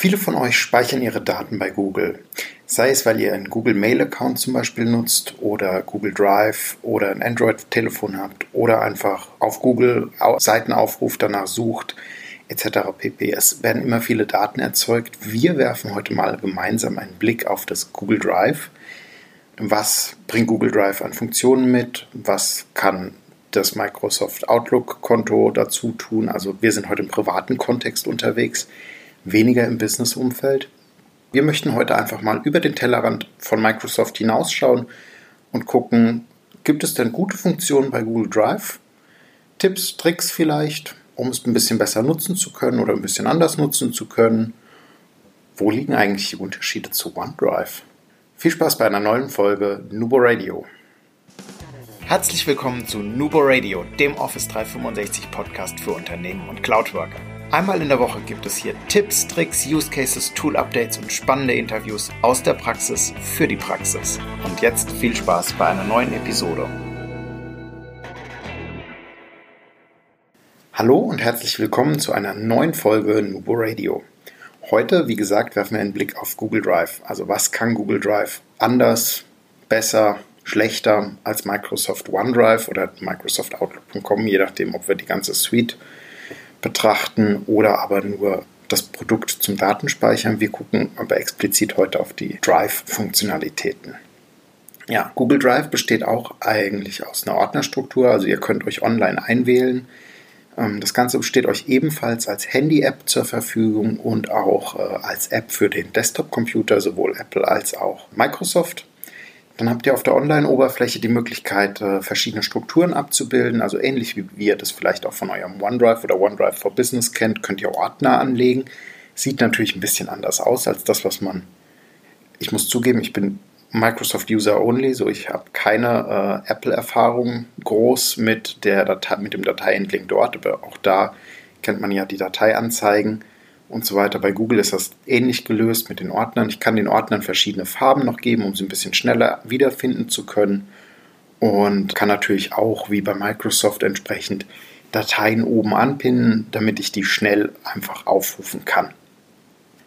Viele von euch speichern ihre Daten bei Google. Sei es, weil ihr einen Google Mail-Account zum Beispiel nutzt oder Google Drive oder ein Android-Telefon habt oder einfach auf Google Seiten aufruft, danach sucht etc. pp. Es werden immer viele Daten erzeugt. Wir werfen heute mal gemeinsam einen Blick auf das Google Drive. Was bringt Google Drive an Funktionen mit? Was kann das Microsoft Outlook-Konto dazu tun? Also wir sind heute im privaten Kontext unterwegs weniger im Business-Umfeld. Wir möchten heute einfach mal über den Tellerrand von Microsoft hinausschauen und gucken, gibt es denn gute Funktionen bei Google Drive? Tipps, Tricks vielleicht, um es ein bisschen besser nutzen zu können oder ein bisschen anders nutzen zu können? Wo liegen eigentlich die Unterschiede zu OneDrive? Viel Spaß bei einer neuen Folge Nubo Radio. Herzlich willkommen zu Nubo Radio, dem Office 365 Podcast für Unternehmen und Cloudworker. Einmal in der Woche gibt es hier Tipps, Tricks, Use Cases, Tool Updates und spannende Interviews aus der Praxis für die Praxis. Und jetzt viel Spaß bei einer neuen Episode. Hallo und herzlich willkommen zu einer neuen Folge Nubo Radio. Heute, wie gesagt, werfen wir einen Blick auf Google Drive. Also was kann Google Drive anders, besser, schlechter als Microsoft OneDrive oder Microsoft Outlook.com, je nachdem, ob wir die ganze Suite betrachten oder aber nur das Produkt zum Datenspeichern. Wir gucken aber explizit heute auf die Drive-Funktionalitäten. Ja, Google Drive besteht auch eigentlich aus einer Ordnerstruktur, also ihr könnt euch online einwählen. Ähm, das Ganze besteht euch ebenfalls als Handy-App zur Verfügung und auch äh, als App für den Desktop-Computer, sowohl Apple als auch Microsoft. Dann habt ihr auf der Online-Oberfläche die Möglichkeit, äh, verschiedene Strukturen abzubilden. Also ähnlich wie ihr das vielleicht auch von eurem OneDrive oder OneDrive for Business kennt, könnt ihr Ordner anlegen. Sieht natürlich ein bisschen anders aus als das, was man. Ich muss zugeben, ich bin Microsoft User Only, so ich habe keine äh, Apple-Erfahrung groß mit, der Datei, mit dem Dateiendling dort, aber auch da kennt man ja die Dateianzeigen und so weiter. Bei Google ist das ähnlich gelöst mit den Ordnern. Ich kann den Ordnern verschiedene Farben noch geben, um sie ein bisschen schneller wiederfinden zu können. Und kann natürlich auch, wie bei Microsoft entsprechend, Dateien oben anpinnen, damit ich die schnell einfach aufrufen kann.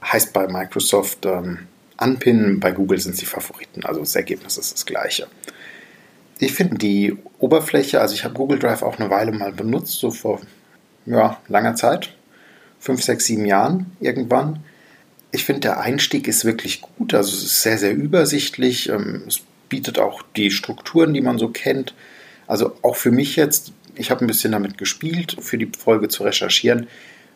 Heißt bei Microsoft ähm, anpinnen, bei Google sind sie Favoriten. Also das Ergebnis ist das gleiche. Ich finde die Oberfläche, also ich habe Google Drive auch eine Weile mal benutzt, so vor ja, langer Zeit, fünf, sechs, sieben Jahren irgendwann. Ich finde, der Einstieg ist wirklich gut. Also es ist sehr, sehr übersichtlich. Ähm, es bietet auch die Strukturen, die man so kennt. Also auch für mich jetzt, ich habe ein bisschen damit gespielt, für die Folge zu recherchieren,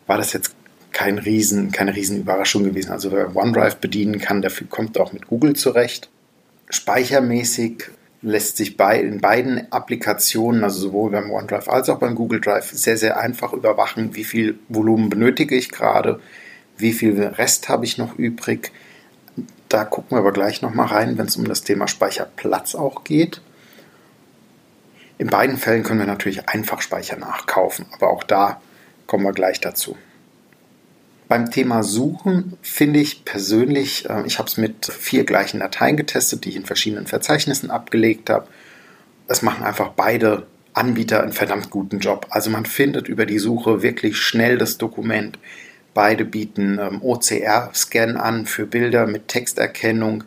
war das jetzt kein Riesen, keine Riesenüberraschung gewesen. Also wer OneDrive bedienen kann, dafür kommt auch mit Google zurecht. Speichermäßig lässt sich bei, in beiden Applikationen, also sowohl beim OneDrive als auch beim Google Drive, sehr, sehr einfach überwachen, wie viel Volumen benötige ich gerade, wie viel Rest habe ich noch übrig. Da gucken wir aber gleich nochmal rein, wenn es um das Thema Speicherplatz auch geht. In beiden Fällen können wir natürlich einfach Speicher nachkaufen, aber auch da kommen wir gleich dazu. Beim Thema Suchen finde ich persönlich, äh, ich habe es mit vier gleichen Dateien getestet, die ich in verschiedenen Verzeichnissen abgelegt habe. Es machen einfach beide Anbieter einen verdammt guten Job. Also man findet über die Suche wirklich schnell das Dokument. Beide bieten ähm, OCR-Scan an für Bilder mit Texterkennung.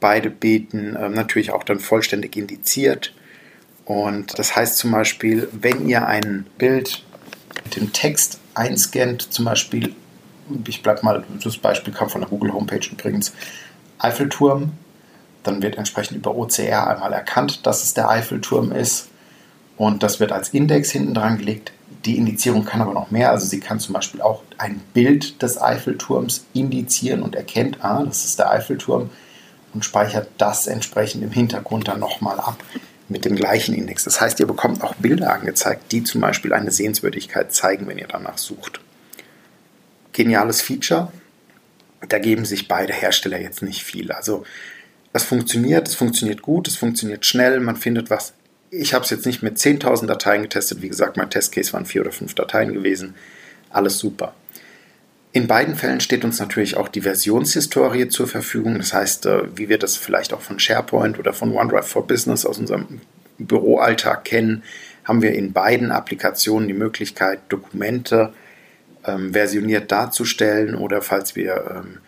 Beide bieten ähm, natürlich auch dann vollständig indiziert. Und das heißt zum Beispiel, wenn ihr ein Bild mit dem Text einscannt, zum Beispiel ich bleibe mal, das Beispiel kam von der Google Homepage übrigens, Eiffelturm, dann wird entsprechend über OCR einmal erkannt, dass es der Eiffelturm ist und das wird als Index hinten dran gelegt. Die Indizierung kann aber noch mehr, also sie kann zum Beispiel auch ein Bild des Eiffelturms indizieren und erkennt, ah, das ist der Eiffelturm und speichert das entsprechend im Hintergrund dann nochmal ab mit dem gleichen Index. Das heißt, ihr bekommt auch Bilder angezeigt, die zum Beispiel eine Sehenswürdigkeit zeigen, wenn ihr danach sucht geniales Feature. Da geben sich beide Hersteller jetzt nicht viel. Also das funktioniert, es funktioniert gut, es funktioniert schnell, man findet was. Ich habe es jetzt nicht mit 10.000 Dateien getestet. Wie gesagt, mein Testcase waren vier oder fünf Dateien gewesen. Alles super. In beiden Fällen steht uns natürlich auch die Versionshistorie zur Verfügung. Das heißt, äh, wie wir das vielleicht auch von SharePoint oder von OneDrive for Business aus unserem Büroalltag kennen, haben wir in beiden Applikationen die Möglichkeit, Dokumente ähm, versioniert darzustellen oder falls wir ähm,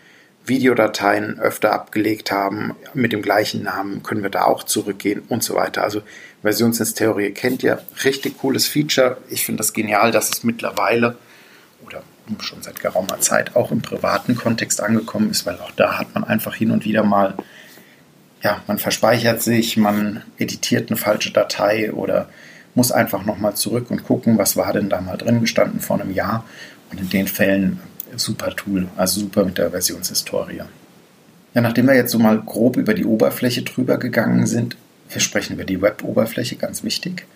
Videodateien öfter abgelegt haben mit dem gleichen Namen, können wir da auch zurückgehen und so weiter. Also Versionshistorie kennt ihr, richtig cooles Feature. Ich finde das genial, dass es mittlerweile oder schon seit geraumer Zeit auch im privaten Kontext angekommen ist, weil auch da hat man einfach hin und wieder mal, ja, man verspeichert sich, man editiert eine falsche Datei oder muss einfach nochmal zurück und gucken, was war denn da mal drin gestanden vor einem Jahr. Und in den Fällen super Tool, also super mit der Versionshistorie. Ja, nachdem wir jetzt so mal grob über die Oberfläche drüber gegangen sind, wir sprechen über die Web-Oberfläche, ganz wichtig.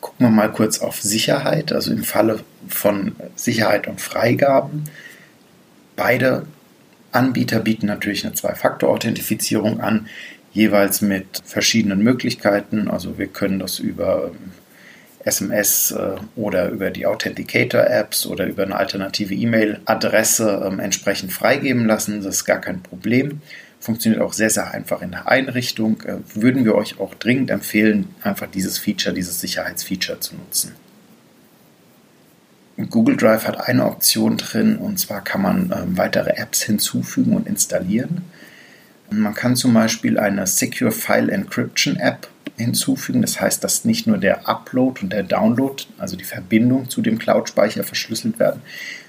Gucken wir mal kurz auf Sicherheit, also im Falle von Sicherheit und Freigaben. Beide Anbieter bieten natürlich eine Zwei-Faktor-Authentifizierung an, jeweils mit verschiedenen Möglichkeiten. Also wir können das über SMS äh, oder über die Authenticator-Apps oder über eine alternative E-Mail-Adresse ähm, entsprechend freigeben lassen. Das ist gar kein Problem. Funktioniert auch sehr, sehr einfach in der Einrichtung. Äh, würden wir euch auch dringend empfehlen, einfach dieses Feature, dieses Sicherheitsfeature zu nutzen. Google Drive hat eine Option drin und zwar kann man äh, weitere Apps hinzufügen und installieren. Man kann zum Beispiel eine Secure File Encryption App hinzufügen. Das heißt, dass nicht nur der Upload und der Download, also die Verbindung zu dem Cloud-Speicher verschlüsselt werden,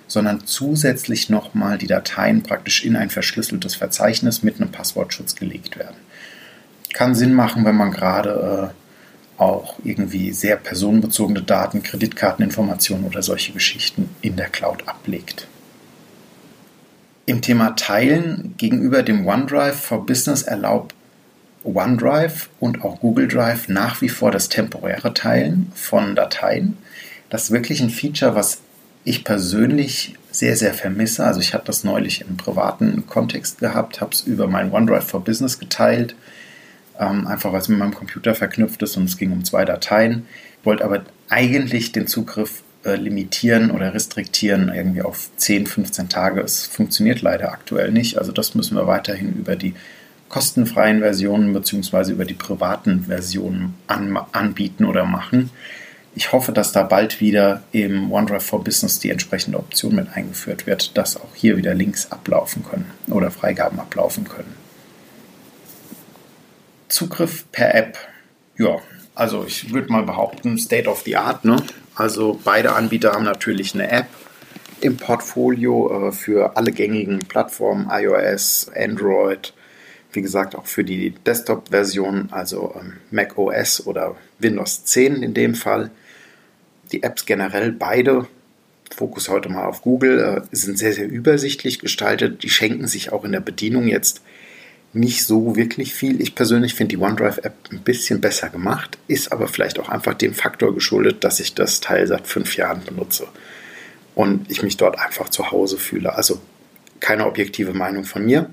sondern zusätzlich nochmal die Dateien praktisch in ein verschlüsseltes Verzeichnis mit einem Passwortschutz gelegt werden. Kann Sinn machen, wenn man gerade äh, auch irgendwie sehr personenbezogene Daten, Kreditkarteninformationen oder solche Geschichten in der Cloud ablegt. Im Thema Teilen gegenüber dem OneDrive for Business erlaubt OneDrive und auch Google Drive nach wie vor das temporäre Teilen von Dateien. Das ist wirklich ein Feature, was ich persönlich sehr, sehr vermisse. Also ich habe das neulich im privaten Kontext gehabt, habe es über mein OneDrive for Business geteilt, ähm, einfach weil es mit meinem Computer verknüpft ist und es ging um zwei Dateien. Wollte aber eigentlich den Zugriff äh, limitieren oder restriktieren irgendwie auf 10, 15 Tage. Es funktioniert leider aktuell nicht. Also das müssen wir weiterhin über die kostenfreien Versionen bzw. über die privaten Versionen an, anbieten oder machen. Ich hoffe, dass da bald wieder im OneDrive for Business die entsprechende Option mit eingeführt wird, dass auch hier wieder Links ablaufen können oder Freigaben ablaufen können. Zugriff per App. Ja, also ich würde mal behaupten, State of the Art. Ne? Also beide Anbieter haben natürlich eine App im Portfolio äh, für alle gängigen Plattformen, iOS, Android, wie gesagt, auch für die Desktop-Version, also ähm, Mac OS oder Windows 10 in dem Fall. Die Apps generell, beide, Fokus heute mal auf Google, äh, sind sehr, sehr übersichtlich gestaltet. Die schenken sich auch in der Bedienung jetzt nicht so wirklich viel. Ich persönlich finde die OneDrive-App ein bisschen besser gemacht, ist aber vielleicht auch einfach dem Faktor geschuldet, dass ich das Teil seit fünf Jahren benutze und ich mich dort einfach zu Hause fühle. Also keine objektive Meinung von mir.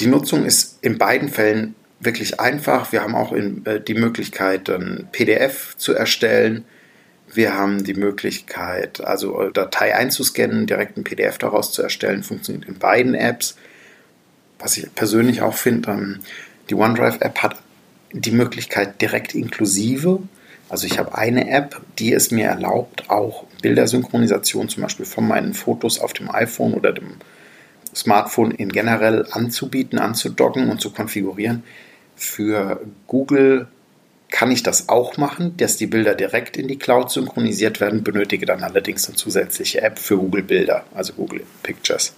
Die Nutzung ist in beiden Fällen wirklich einfach. Wir haben auch in, äh, die Möglichkeit, ein PDF zu erstellen. Wir haben die Möglichkeit, also äh, Datei einzuscannen, direkt ein PDF daraus zu erstellen. Funktioniert in beiden Apps. Was ich persönlich auch finde, ähm, die OneDrive-App hat die Möglichkeit direkt inklusive. Also ich habe eine App, die es mir erlaubt, auch Bildersynchronisation zum Beispiel von meinen Fotos auf dem iPhone oder dem Smartphone in generell anzubieten, anzudocken und zu konfigurieren. Für Google kann ich das auch machen, dass die Bilder direkt in die Cloud synchronisiert werden, benötige dann allerdings eine zusätzliche App für Google Bilder, also Google Pictures.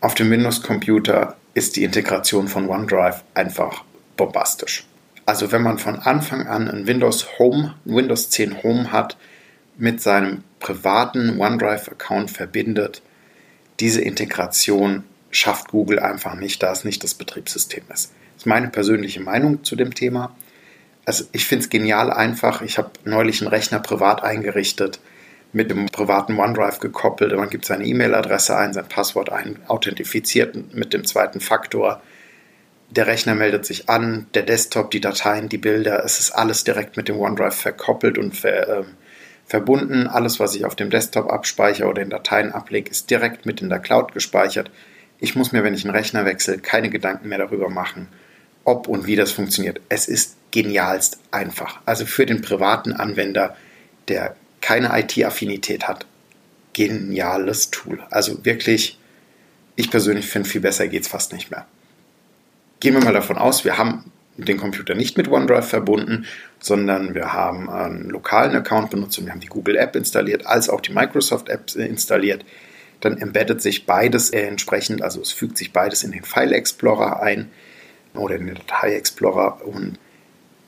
Auf dem Windows-Computer ist die Integration von OneDrive einfach bombastisch. Also wenn man von Anfang an ein Windows Home, Windows 10 Home hat, mit seinem privaten OneDrive-Account verbindet, diese Integration schafft Google einfach nicht, da es nicht das Betriebssystem ist. Das ist meine persönliche Meinung zu dem Thema. Also ich finde es genial einfach. Ich habe neulich einen Rechner privat eingerichtet, mit dem privaten OneDrive gekoppelt. Man gibt seine E-Mail-Adresse ein, sein Passwort ein, authentifiziert mit dem zweiten Faktor. Der Rechner meldet sich an, der Desktop, die Dateien, die Bilder, es ist alles direkt mit dem OneDrive verkoppelt und ver, äh, verbunden. Alles, was ich auf dem Desktop abspeichere oder in Dateien ablege, ist direkt mit in der Cloud gespeichert. Ich muss mir, wenn ich einen Rechner wechsle, keine Gedanken mehr darüber machen, ob und wie das funktioniert. Es ist genialst einfach. Also für den privaten Anwender, der keine IT-Affinität hat, geniales Tool. Also wirklich, ich persönlich finde, viel besser geht es fast nicht mehr. Gehen wir mal davon aus, wir haben den Computer nicht mit OneDrive verbunden, sondern wir haben einen lokalen Account benutzt und wir haben die Google App installiert, als auch die Microsoft App installiert. Dann embedded sich beides entsprechend, also es fügt sich beides in den File Explorer ein oder in den Datei Explorer und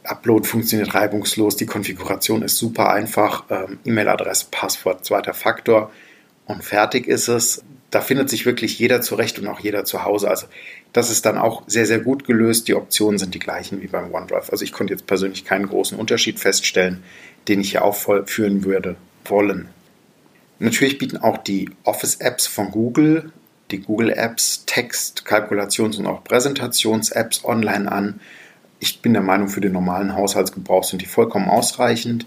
Upload funktioniert reibungslos, die Konfiguration ist super einfach, ähm, E-Mail-Adresse, Passwort, zweiter Faktor und fertig ist es. Da findet sich wirklich jeder zurecht und auch jeder zu Hause. Also das ist dann auch sehr, sehr gut gelöst. Die Optionen sind die gleichen wie beim OneDrive. Also ich konnte jetzt persönlich keinen großen Unterschied feststellen, den ich hier aufführen würde wollen. Natürlich bieten auch die Office-Apps von Google, die Google-Apps Text-, Kalkulations- und auch Präsentations-Apps online an. Ich bin der Meinung, für den normalen Haushaltsgebrauch sind die vollkommen ausreichend.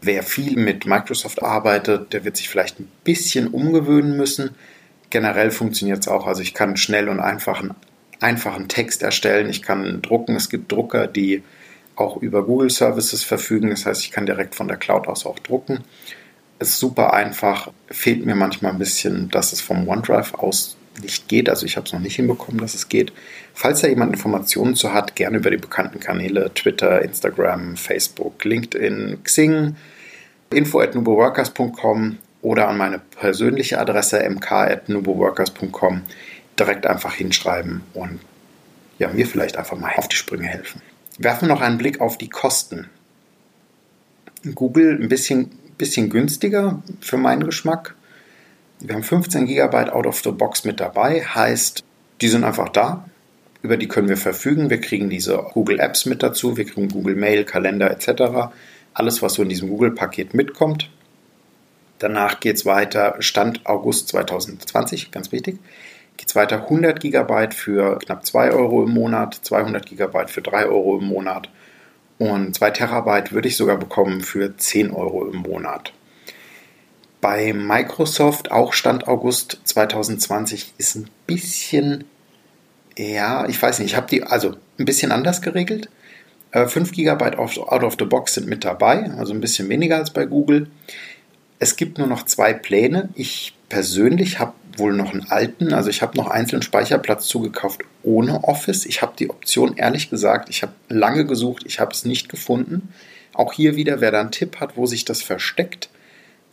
Wer viel mit Microsoft arbeitet, der wird sich vielleicht ein bisschen umgewöhnen müssen. Generell funktioniert es auch. Also ich kann schnell und einfachen, einfachen Text erstellen. Ich kann drucken. Es gibt Drucker, die auch über Google Services verfügen. Das heißt, ich kann direkt von der Cloud aus auch drucken. Ist super einfach. Fehlt mir manchmal ein bisschen, dass es vom OneDrive aus nicht geht. Also ich habe es noch nicht hinbekommen, dass es geht. Falls da jemand Informationen zu hat, gerne über die bekannten Kanäle Twitter, Instagram, Facebook, LinkedIn, Xing, info at nuboworkers.com oder an meine persönliche Adresse mk.nuboworkers.com direkt einfach hinschreiben und ja, mir vielleicht einfach mal auf die Sprünge helfen. Werfen wir noch einen Blick auf die Kosten. Google ein bisschen, bisschen günstiger für meinen Geschmack. Wir haben 15 GB out of the box mit dabei, heißt, die sind einfach da. Über die können wir verfügen. Wir kriegen diese Google Apps mit dazu, wir kriegen Google Mail, Kalender etc. Alles, was so in diesem Google-Paket mitkommt. Danach geht es weiter, Stand August 2020, ganz wichtig, geht es weiter 100 GB für knapp 2 Euro im Monat, 200 GB für 3 Euro im Monat und 2 Terabyte würde ich sogar bekommen für 10 Euro im Monat. Bei Microsoft, auch Stand August 2020, ist ein bisschen, ja, ich weiß nicht, ich habe die also ein bisschen anders geregelt. 5 GB out of the box sind mit dabei, also ein bisschen weniger als bei Google. Es gibt nur noch zwei Pläne. Ich persönlich habe wohl noch einen alten, also ich habe noch einzelnen Speicherplatz zugekauft ohne Office. Ich habe die Option ehrlich gesagt, ich habe lange gesucht, ich habe es nicht gefunden. Auch hier wieder, wer da einen Tipp hat, wo sich das versteckt,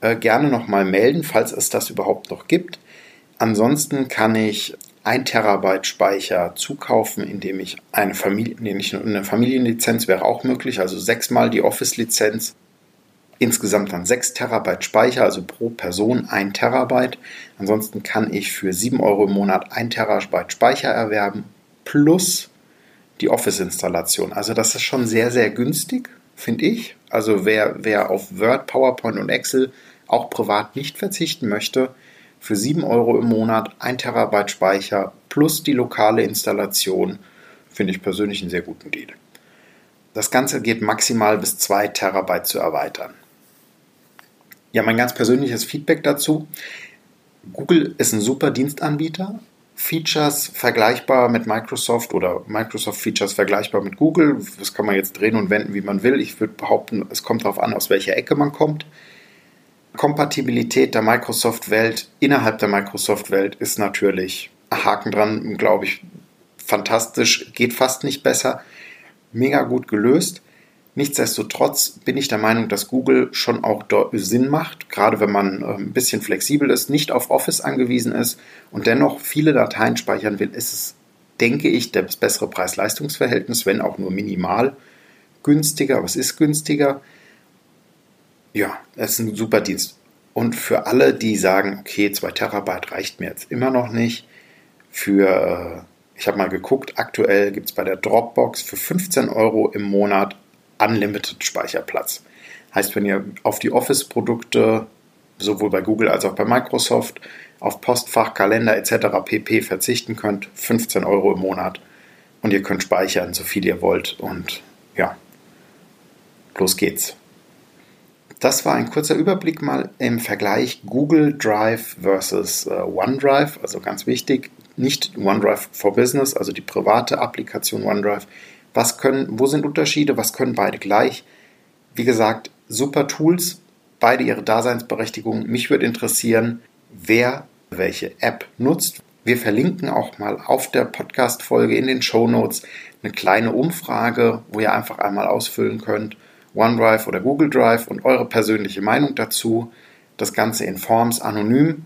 äh, gerne nochmal melden, falls es das überhaupt noch gibt. Ansonsten kann ich 1 Terabyte Speicher zukaufen, indem ich eine, Familie, eine Familienlizenz wäre auch möglich, also sechsmal die Office-Lizenz. Insgesamt dann 6 Terabyte Speicher, also pro Person 1 Terabyte. Ansonsten kann ich für 7 Euro im Monat 1 Terabyte Speicher erwerben, plus die Office-Installation. Also das ist schon sehr, sehr günstig, finde ich. Also wer, wer auf Word, PowerPoint und Excel auch privat nicht verzichten möchte, für 7 Euro im Monat 1 Terabyte Speicher plus die lokale Installation, finde ich persönlich einen sehr guten Deal. Das Ganze geht maximal bis 2 Terabyte zu erweitern. Ja, mein ganz persönliches Feedback dazu. Google ist ein super Dienstanbieter. Features vergleichbar mit Microsoft oder Microsoft Features vergleichbar mit Google. Das kann man jetzt drehen und wenden, wie man will. Ich würde behaupten, es kommt darauf an, aus welcher Ecke man kommt. Kompatibilität der Microsoft-Welt innerhalb der Microsoft-Welt ist natürlich Haken dran, glaube ich, fantastisch, geht fast nicht besser, mega gut gelöst. Nichtsdestotrotz bin ich der Meinung, dass Google schon auch Sinn macht, gerade wenn man äh, ein bisschen flexibel ist, nicht auf Office angewiesen ist und dennoch viele Dateien speichern will, ist es, denke ich, das bessere Preis-Leistungs-Verhältnis, wenn auch nur minimal günstiger, es ist günstiger ja, es ist ein super Dienst. Und für alle, die sagen, okay, 2 Terabyte reicht mir jetzt immer noch nicht, für, äh, ich habe mal geguckt, aktuell gibt es bei der Dropbox für 15 Euro im Monat Unlimited Speicherplatz. Heißt, wenn ihr auf die Office-Produkte sowohl bei Google als auch bei Microsoft auf Postfach, Kalender etc. pp. verzichten könnt, 15 Euro im Monat und ihr könnt speichern, so viel ihr wollt und ja, los geht's. Das war ein kurzer Überblick mal im Vergleich Google Drive versus äh, OneDrive, also ganz wichtig, nicht OneDrive for Business, also die private Applikation OneDrive. Was können, wo sind Unterschiede? Was können beide gleich? Wie gesagt, super Tools. beide ihre Daseinsberechtigung. Mich würde interessieren, wer welche App nutzt. Wir verlinken auch mal auf der Podcast-Folge in den Show Notes eine kleine Umfrage, wo ihr einfach einmal ausfüllen könnt, OneDrive oder Google Drive und eure persönliche Meinung dazu. Das Ganze in Forms anonym.